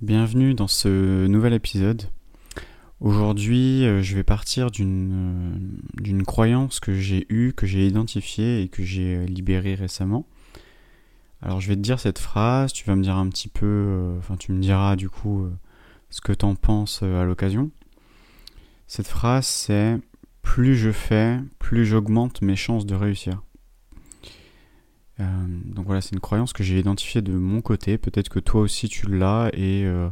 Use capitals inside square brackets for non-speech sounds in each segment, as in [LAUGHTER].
Bienvenue dans ce nouvel épisode. Aujourd'hui, euh, je vais partir d'une euh, d'une croyance que j'ai eue, que j'ai identifiée et que j'ai euh, libérée récemment. Alors, je vais te dire cette phrase, tu vas me dire un petit peu, enfin, tu me diras du coup ce que t'en penses à l'occasion. Cette phrase, c'est plus je fais, plus j'augmente mes chances de réussir. Euh, donc voilà, c'est une croyance que j'ai identifiée de mon côté. Peut-être que toi aussi tu l'as et euh,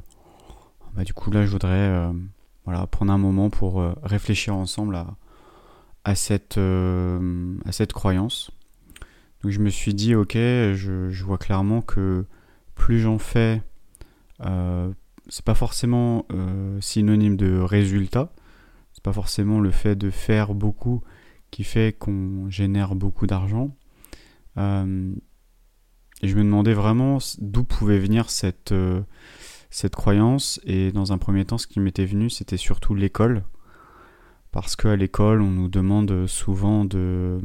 bah, du coup là je voudrais euh, voilà, prendre un moment pour réfléchir ensemble à, cette, à cette croyance. Donc je me suis dit ok, je, je vois clairement que plus j'en fais, c'est pas forcément synonyme de résultat. C'est pas forcément le fait de faire beaucoup qui fait qu'on génère beaucoup d'argent euh, et je me demandais vraiment d'où pouvait venir cette, euh, cette croyance. Et dans un premier temps, ce qui m'était venu, c'était surtout l'école. Parce qu'à l'école, on nous demande souvent de,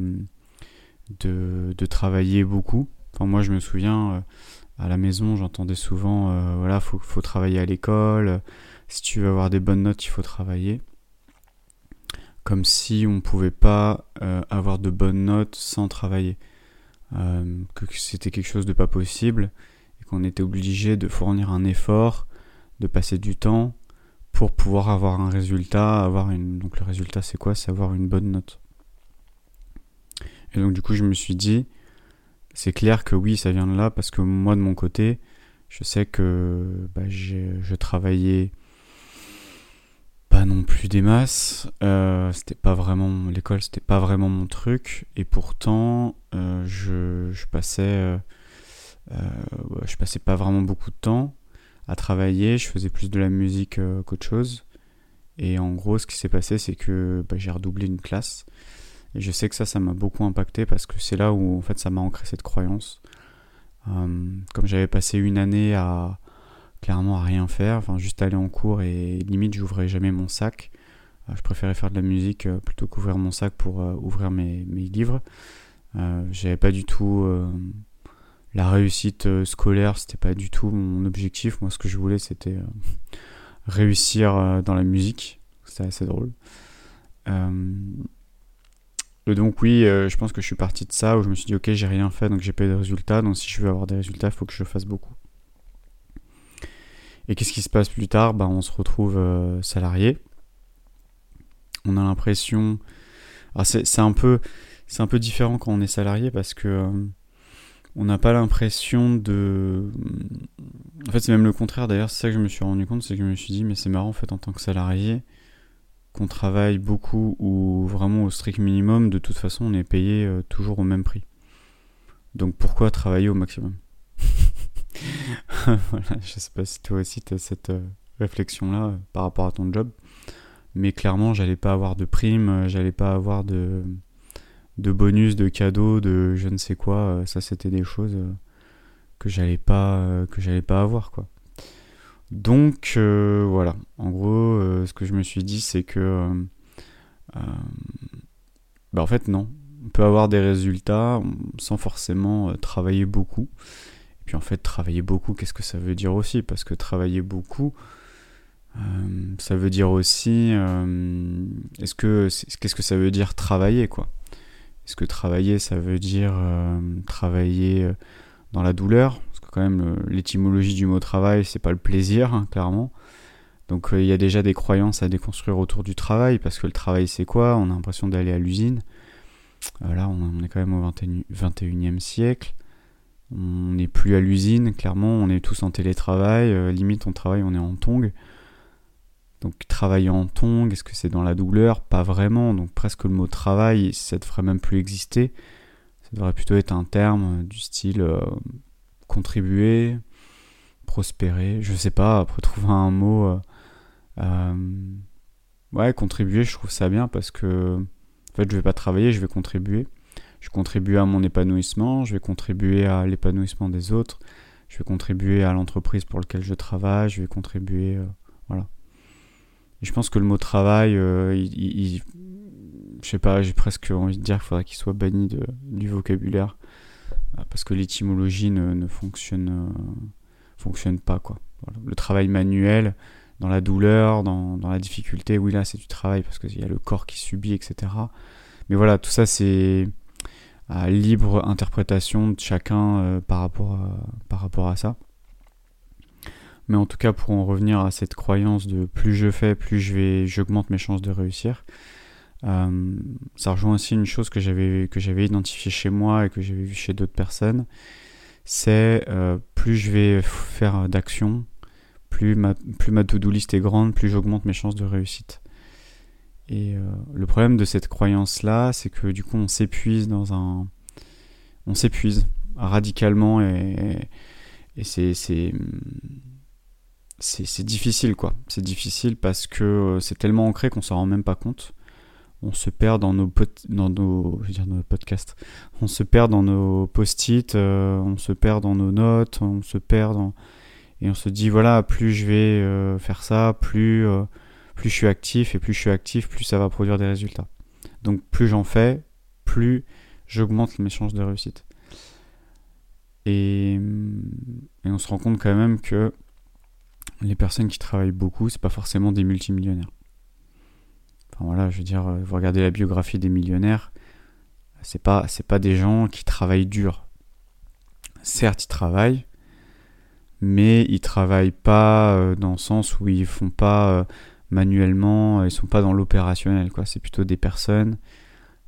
de, travailler beaucoup. Enfin, moi, je me souviens, euh, à la maison, j'entendais souvent, voilà, faut, faut travailler à l'école. Si tu veux avoir des bonnes notes, il faut travailler. Comme si on ne pouvait pas avoir de bonnes notes sans travailler. Euh, que c'était quelque chose de pas possible et qu'on était obligé de fournir un effort, de passer du temps pour pouvoir avoir un résultat, avoir une donc le résultat c'est quoi? C'est avoir une bonne note. Et donc du coup je me suis dit c'est clair que oui ça vient de là parce que moi de mon côté je sais que bah, je travaillais pas non plus des masses. Euh, c'était pas vraiment l'école, c'était pas vraiment mon truc. Et pourtant, euh, je, je, passais, euh, je passais pas vraiment beaucoup de temps à travailler. Je faisais plus de la musique qu'autre chose. Et en gros, ce qui s'est passé, c'est que bah, j'ai redoublé une classe. Et je sais que ça, ça m'a beaucoup impacté parce que c'est là où en fait ça m'a ancré cette croyance. comme j'avais passé une année à clairement à rien faire, enfin juste aller en cours et limite j'ouvrais jamais mon sac. Euh, je préférais faire de la musique euh, plutôt qu'ouvrir mon sac pour euh, ouvrir mes, mes livres. J'avais pas du tout la réussite scolaire, c'était pas du tout mon objectif. Moi, ce que je voulais, c'était réussir dans la musique. C'était assez drôle. Donc oui, je pense que je suis parti de ça où je me suis dit ok, j'ai rien fait, donc j'ai pas eu de résultats. Donc si je veux avoir des résultats, il faut que je fasse beaucoup. Et qu'est-ce qui se passe plus tard? Bah, On se retrouve euh, salarié. On a l'impression. C'est un, peu, un peu différent quand on est salarié parce que. Euh, on n'a pas l'impression de. En fait, c'est même le contraire d'ailleurs, c'est ça que je me suis rendu compte, c'est que je me suis dit, mais c'est marrant en fait en tant que salarié, qu'on travaille beaucoup ou vraiment au strict minimum, de toute façon on est payé euh, toujours au même prix. Donc pourquoi travailler au maximum? [LAUGHS] voilà, je sais pas si toi aussi tu as cette euh, réflexion-là euh, par rapport à ton job. Mais clairement, j'allais pas avoir de primes, euh, j'allais pas avoir de, bonus, de cadeaux, de je ne sais quoi. Ça, c'était des choses que j'allais pas, que j'allais pas avoir, quoi. Donc, voilà. En gros, ce que je me suis dit, c'est que. bah, en fait, non. On peut avoir des résultats sans forcément travailler beaucoup en fait, travailler beaucoup, qu'est-ce que ça veut dire aussi? Parce que travailler beaucoup, euh, ça veut dire aussi, euh, est-ce que qu'est-ce que ça veut dire travailler quoi? Est-ce que travailler, ça veut dire euh, travailler dans la douleur? Parce que quand même, l'étymologie du mot travail, c'est pas le plaisir, hein, clairement. Donc il y a déjà des croyances à déconstruire autour du travail, parce que le travail c'est quoi? On a l'impression d'aller à l'usine. là, on est quand même au 21e siècle. On n'est plus à l'usine, clairement, on est tous en télétravail, euh, limite on travaille, on est en tong. Donc travailler en tong, est-ce que c'est dans la douleur? Pas vraiment, donc presque le mot travail, ça devrait même plus exister. Ça devrait plutôt être un terme du style euh, contribuer, prospérer, je sais pas, après trouver un mot... Euh, ouais, contribuer, je trouve ça bien parce que en fait je vais pas travailler, je vais contribuer je vais contribuer à mon épanouissement, je vais contribuer à l'épanouissement des autres, je vais contribuer à l'entreprise pour laquelle je travaille, je vais contribuer, euh, voilà. Je pense que le mot travail, euh, il, je sais pas, j'ai presque envie de dire qu'il faudrait qu'il soit banni du vocabulaire, euh, parce que l'étymologie ne, fonctionne, fonctionne pas, quoi. le travail manuel, dans la douleur, dans, la difficulté, oui là c'est du travail parce qu'il y a le corps qui subit, etc. Mais voilà, tout ça c'est à libre interprétation de chacun euh, par, rapport à, par rapport à ça. Mais en tout cas, pour en revenir à cette croyance de plus je fais, plus je vais, j'augmente mes chances de réussir. Euh, ça rejoint aussi une chose que j'avais que j'avais identifiée chez moi et que j'avais vu chez d'autres personnes. C'est euh, plus je vais faire d'actions, plus ma, plus ma to-do list est grande, plus j'augmente mes chances de réussite. Et euh, le problème de cette croyance-là, c'est que du coup, on s'épuise dans un. On s'épuise radicalement et, et c'est, c'est, difficile, quoi. C'est difficile parce que euh, c'est tellement ancré qu'on s'en rend même pas compte. On se perd dans nos, dans nos, je veux dire, nos podcasts. On se perd dans nos post-it, euh, on se perd dans nos notes, on se perd dans. Et on se dit, voilà, plus je vais faire ça, plus plus je suis actif et plus je suis actif, plus ça va produire des résultats. Donc plus j'en fais, plus j'augmente mes chances de réussite. Et, on se rend compte quand même que les personnes qui travaillent beaucoup, c'est pas forcément des multimillionnaires. Enfin voilà, je veux dire, vous regardez la biographie des millionnaires, c'est pas c'est pas des gens qui travaillent dur. Certes, ils travaillent, mais ils travaillent pas euh, dans le sens où ils font pas euh, manuellement, ils sont pas dans l'opérationnel, quoi. C'est plutôt des personnes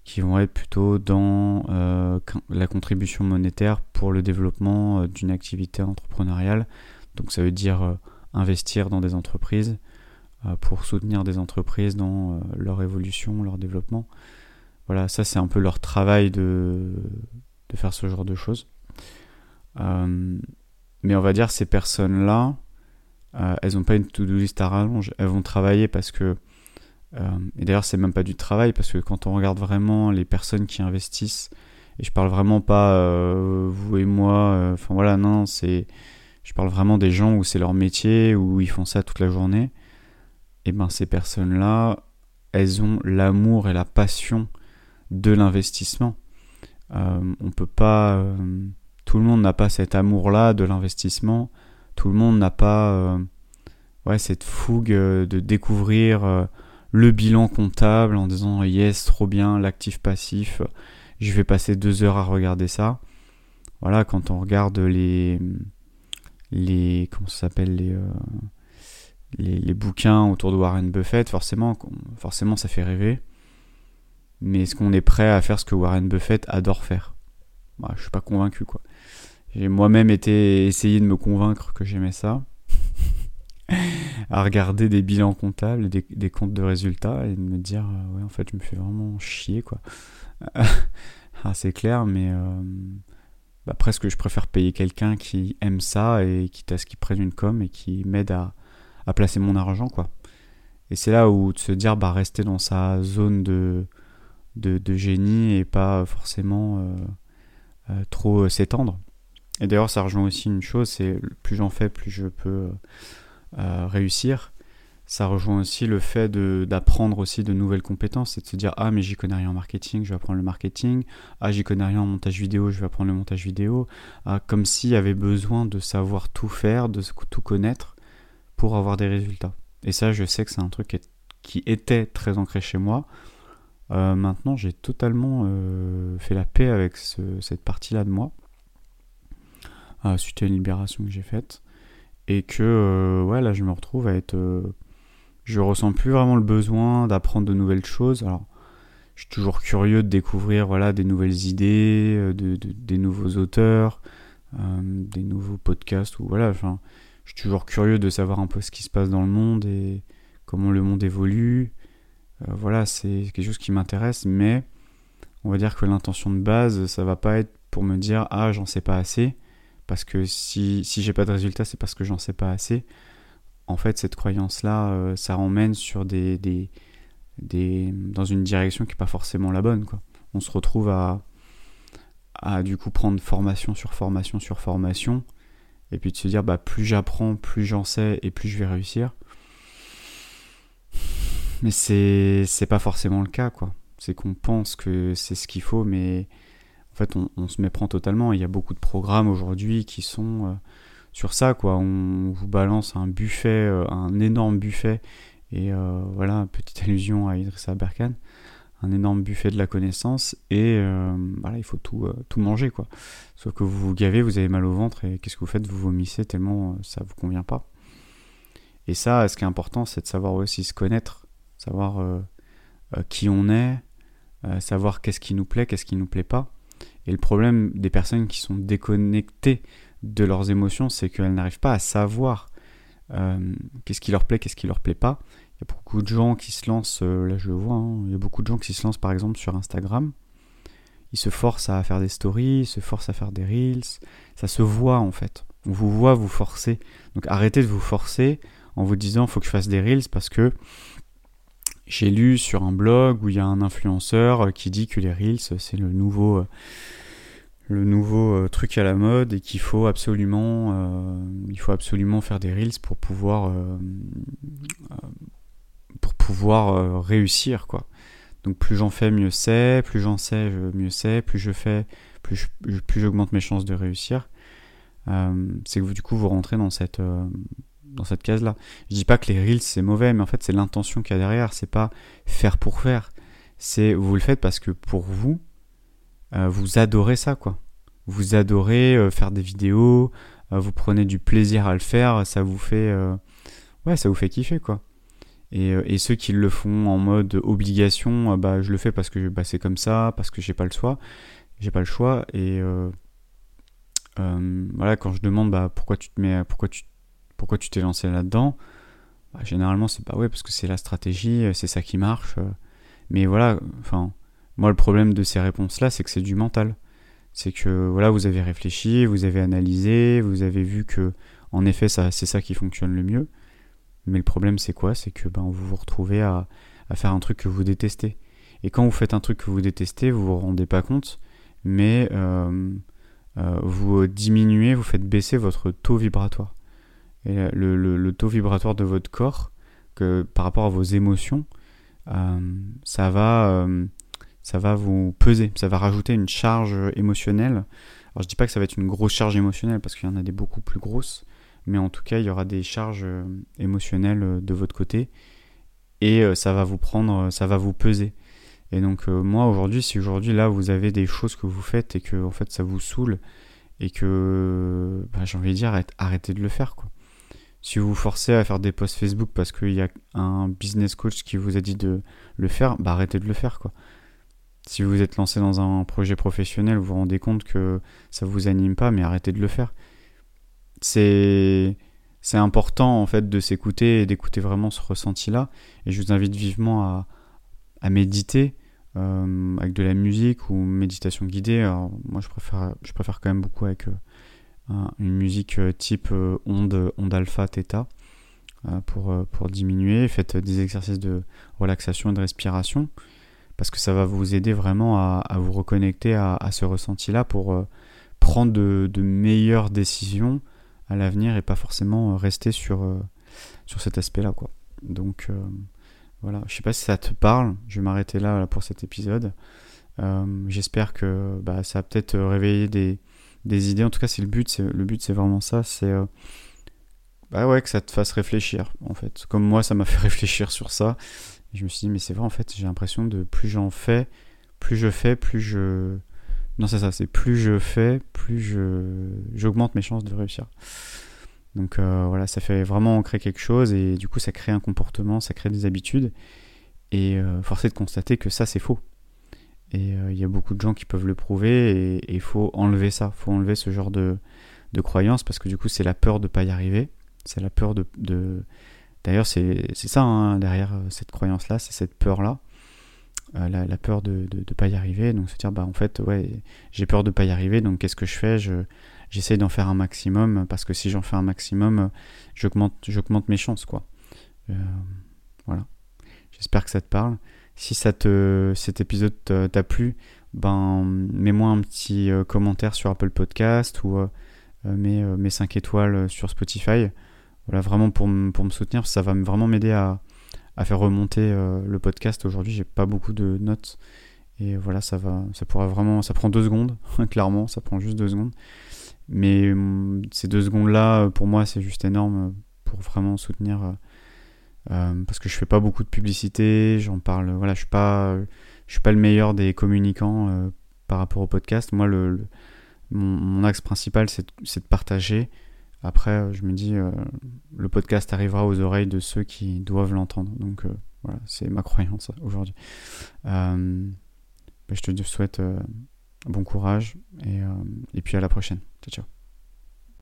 qui vont être plutôt dans euh, la contribution monétaire pour le développement euh, d'une activité entrepreneuriale. Donc ça veut dire euh, investir dans des entreprises pour soutenir des entreprises dans leur évolution, leur développement. Voilà, ça c'est un peu leur travail de, de faire ce genre de choses. mais on va dire ces personnes-là, euh, elles n'ont pas une to-do list à rallonge, elles vont travailler parce que. Euh, et d'ailleurs, c'est même pas du travail parce que quand on regarde vraiment les personnes qui investissent, et je parle vraiment pas euh, vous et moi, enfin voilà, non, c'est. Je parle vraiment des gens où c'est leur métier, où ils font ça toute la journée. Et ben ces personnes-là, elles ont l'amour et la passion de l'investissement. on peut pas. tout le monde n'a pas cet amour-là de l'investissement tout le monde n'a pas euh, ouais, cette fougue euh, de découvrir euh, le bilan comptable en disant yes, trop bien, l'actif passif, je vais passer deux heures à regarder ça. Voilà, quand on regarde les. les comment ça s'appelle les, les, bouquins autour de Warren Buffett, forcément, ça fait rêver. Mais est-ce qu'on est prêt à faire ce que Warren Buffett adore faire? Bah, Je suis pas convaincu quoi. J'ai moi-même été essayé de me convaincre que j'aimais ça. à regarder des bilans comptables, des, des comptes de résultats et de me dire euh, ouais en fait je me fais vraiment chier quoi. [LAUGHS] ah, c'est clair mais euh, bah, presque je préfère payer quelqu'un qui aime ça et qui à ce qu'il prenne une com et qui m'aide à, à, placer mon argent quoi. Et c'est là où de se dire bah rester dans sa zone de, de, de génie et pas forcément euh, euh trop s'étendre. Et d'ailleurs, ça rejoint aussi une chose, c'est plus j'en fais, plus je peux euh, réussir. Ça rejoint aussi le fait d'apprendre aussi de nouvelles compétences, c'est de se dire ah mais j'y connais rien en marketing, je vais apprendre le marketing. Ah j'y connais rien en montage vidéo, je vais apprendre le montage vidéo. Ah, comme s'il y avait besoin de savoir tout faire, de tout connaître pour avoir des résultats. Et ça, je sais que c'est un truc qui était très ancré chez moi. Euh, maintenant, j'ai totalement euh, fait la paix avec cette partie-là de moi suite à une libération que j'ai faite. Et que, euh, ouais, là, je me retrouve à être. Euh, je ressens plus vraiment le besoin d'apprendre de nouvelles choses. Alors, je suis toujours curieux de découvrir voilà, des nouvelles idées, euh, de, des nouveaux auteurs, des nouveaux podcasts. Ou voilà, enfin, je suis toujours curieux de savoir un peu ce qui se passe dans le monde et comment le monde évolue. voilà, c'est quelque chose qui m'intéresse, mais on va dire que l'intention de base, ça va pas être pour me dire ah j'en sais pas assez, parce que si, si j'ai pas de résultat, c'est parce que j'en sais pas assez. En fait, cette croyance-là, euh, ça emmène sur des, des, des, dans une direction qui n'est pas forcément la bonne. On se retrouve à, à du coup prendre formation sur formation sur formation, et puis de se dire bah, plus j'apprends, plus j'en sais, et plus je vais réussir. Mais c'est, c'est pas forcément le cas, quoi. C'est qu'on pense que c'est ce qu'il faut, mais en fait, on, se méprend totalement. Il y a beaucoup de programmes aujourd'hui qui sont euh, sur ça, quoi. On vous balance un buffet, un énorme buffet, et voilà, petite [LAUGHS] allusion à Idrissa Berkane, un énorme buffet de la connaissance, et voilà, il faut tout, manger, quoi. Sauf que vous vous gavez, vous avez mal au ventre, et qu'est-ce que vous faites? Vous vomissez tellement ça vous convient pas. Et ça, ce qui est important, c'est de savoir aussi se connaître, savoir euh, euh, qui on est, euh, savoir qu'est-ce qui nous plaît, qu'est-ce qui nous plaît pas. Et le problème des personnes qui sont déconnectées de leurs émotions, c'est qu'elles n'arrivent pas à savoir qu'est-ce qui leur plaît, qu'est-ce qui leur plaît pas. Il y a beaucoup de gens qui se lancent, là je le vois, hein, il y a beaucoup de gens qui se lancent par exemple sur Instagram. Ils se forcent à faire des stories, ils se forcent à faire des reels. Ça se voit en fait. On vous voit vous forcer. Donc arrêtez de vous forcer en vous disant faut que je fasse des reels parce que j'ai lu sur un blog où il y a un influenceur qui dit que les reels c'est le nouveau euh, le nouveau euh, truc à la mode et qu'il faut absolument euh, il faut absolument faire des reels pour pouvoir pour pouvoir réussir quoi. Donc plus j'en fais mieux c'est, plus j'en sais mieux c'est, plus je fais plus plus j'augmente mes chances de réussir. c'est que du coup vous rentrez dans cette dans cette case-là. Je dis pas que les reels c'est mauvais, mais en fait c'est l'intention qu'il y a derrière. C'est pas faire pour faire. C'est vous le faites parce que pour vous, euh, vous adorez ça quoi. Vous adorez euh, faire des vidéos, euh, vous prenez du plaisir à le faire, ça vous fait, ouais, ça vous fait kiffer quoi. Et, ceux qui le font en mode obligation, bah je le fais parce que bah, c'est comme ça, parce que j'ai pas le choix, j'ai pas le choix. Et voilà, quand je demande bah pourquoi tu te mets, pourquoi tu pourquoi tu t'es lancé là-dedans bah, Généralement, c'est pas ouais, parce que c'est la stratégie, euh, c'est ça qui marche. Euh. Mais voilà, enfin, moi, le problème de ces réponses-là, c'est que c'est du mental. C'est que voilà, vous avez réfléchi, vous avez analysé, vous avez vu que, en effet, ça, c'est ça qui fonctionne le mieux. Mais le problème, c'est quoi? C'est que ben, vous vous retrouvez à, faire un truc que vous détestez. Et quand vous faites un truc que vous détestez, vous vous rendez pas compte, mais euh, vous diminuez, vous faites baisser votre taux vibratoire et le, taux vibratoire de votre corps que par rapport à vos émotions, euh, ça va euh, ça va vous peser, ça va rajouter une charge émotionnelle. Alors je dis pas que ça va être une grosse charge émotionnelle parce qu'il y en a des beaucoup plus grosses, mais en tout cas il y aura des charges euh, émotionnelles de votre côté et ça va vous prendre, ça va vous peser. Et donc moi aujourd'hui, si aujourd'hui là vous avez des choses que vous faites et que en fait ça vous saoule et que bah, j'ai envie de dire arrêtez de le faire quoi. Si vous vous forcez à faire des posts Facebook parce qu'il y a un business coach qui vous a dit de le faire, bah arrêtez de le faire quoi. Si vous êtes lancé dans un projet professionnel, vous vous rendez compte que ça vous anime pas, mais arrêtez de le faire. C'est c'est important en fait de s'écouter et d'écouter vraiment ce ressenti-là. Et je vous invite vivement à, à méditer euh, avec de la musique ou méditation guidée. Alors, moi, je préfère, je préfère quand même beaucoup avec euh, une musique euh, type euh, onde, alpha, theta, euh, pour, pour diminuer. Faites des exercices de relaxation et de respiration, parce que ça va vous aider vraiment à, vous reconnecter à, ce ressenti-là pour prendre de, meilleures décisions à l'avenir et pas forcément rester sur, sur cet aspect-là. quoi. Donc voilà, je sais pas si ça te parle, je vais m'arrêter là, pour cet épisode. J'espère que bah, ça a peut-être réveillé des, des idées. En tout cas, c'est le but. Le but, c'est vraiment ça. C'est euh, bah ouais, que ça te fasse réfléchir, en fait. Comme moi, ça m'a [LAUGHS] fait réfléchir sur ça. Je me suis dit, mais c'est vrai, en fait, j'ai l'impression de plus j'en fais, plus je fais, plus je. Non, c'est ça, c'est plus je fais, plus je j'augmente mes chances de réussir. Donc euh, voilà, ça fait vraiment ancrer quelque chose et du coup, ça crée un comportement, ça crée des habitudes. Et euh, force est de constater que ça, c'est faux. Et euh, il y a beaucoup de gens qui peuvent le prouver et il faut enlever ça, il faut enlever ce genre de, croyance parce que du coup c'est la peur de ne pas y arriver, c'est la peur de... D'ailleurs c'est ça hein, derrière euh, cette croyance-là, c'est cette peur-là, euh, la, la, peur de ne pas y arriver, donc se dire bah en fait ouais j'ai peur de ne pas y arriver donc qu'est-ce que je fais? Je, J'essaie d'en faire un maximum parce que si j'en fais un maximum j'augmente mes chances quoi. voilà. J'espère que ça te parle. Si ça te, cet épisode t'a plu, ben, mets-moi un petit euh, commentaire sur Apple Podcast ou euh, euh, mets, mes 5 étoiles sur Spotify. Voilà, vraiment pour, pour me soutenir, ça va vraiment m'aider à, à, faire remonter le podcast. Aujourd'hui, j'ai pas beaucoup de notes. Et voilà, ça va, ça pourra vraiment, ça prend deux secondes, [LAUGHS] clairement, ça prend juste deux secondes. Mais hum, ces deux secondes-là, pour moi, c'est juste énorme pour vraiment soutenir. Parce que je fais pas beaucoup de publicité, j'en parle. Voilà, je suis pas, je suis pas le meilleur des communicants par rapport au podcast. Moi, le, mon, axe principal, c'est de partager. Après, je me dis, le podcast arrivera aux oreilles de ceux qui doivent l'entendre. Donc voilà, c'est ma croyance aujourd'hui. Euh, je te souhaite euh, bon courage et, euh, et puis à la prochaine. Ciao, ciao.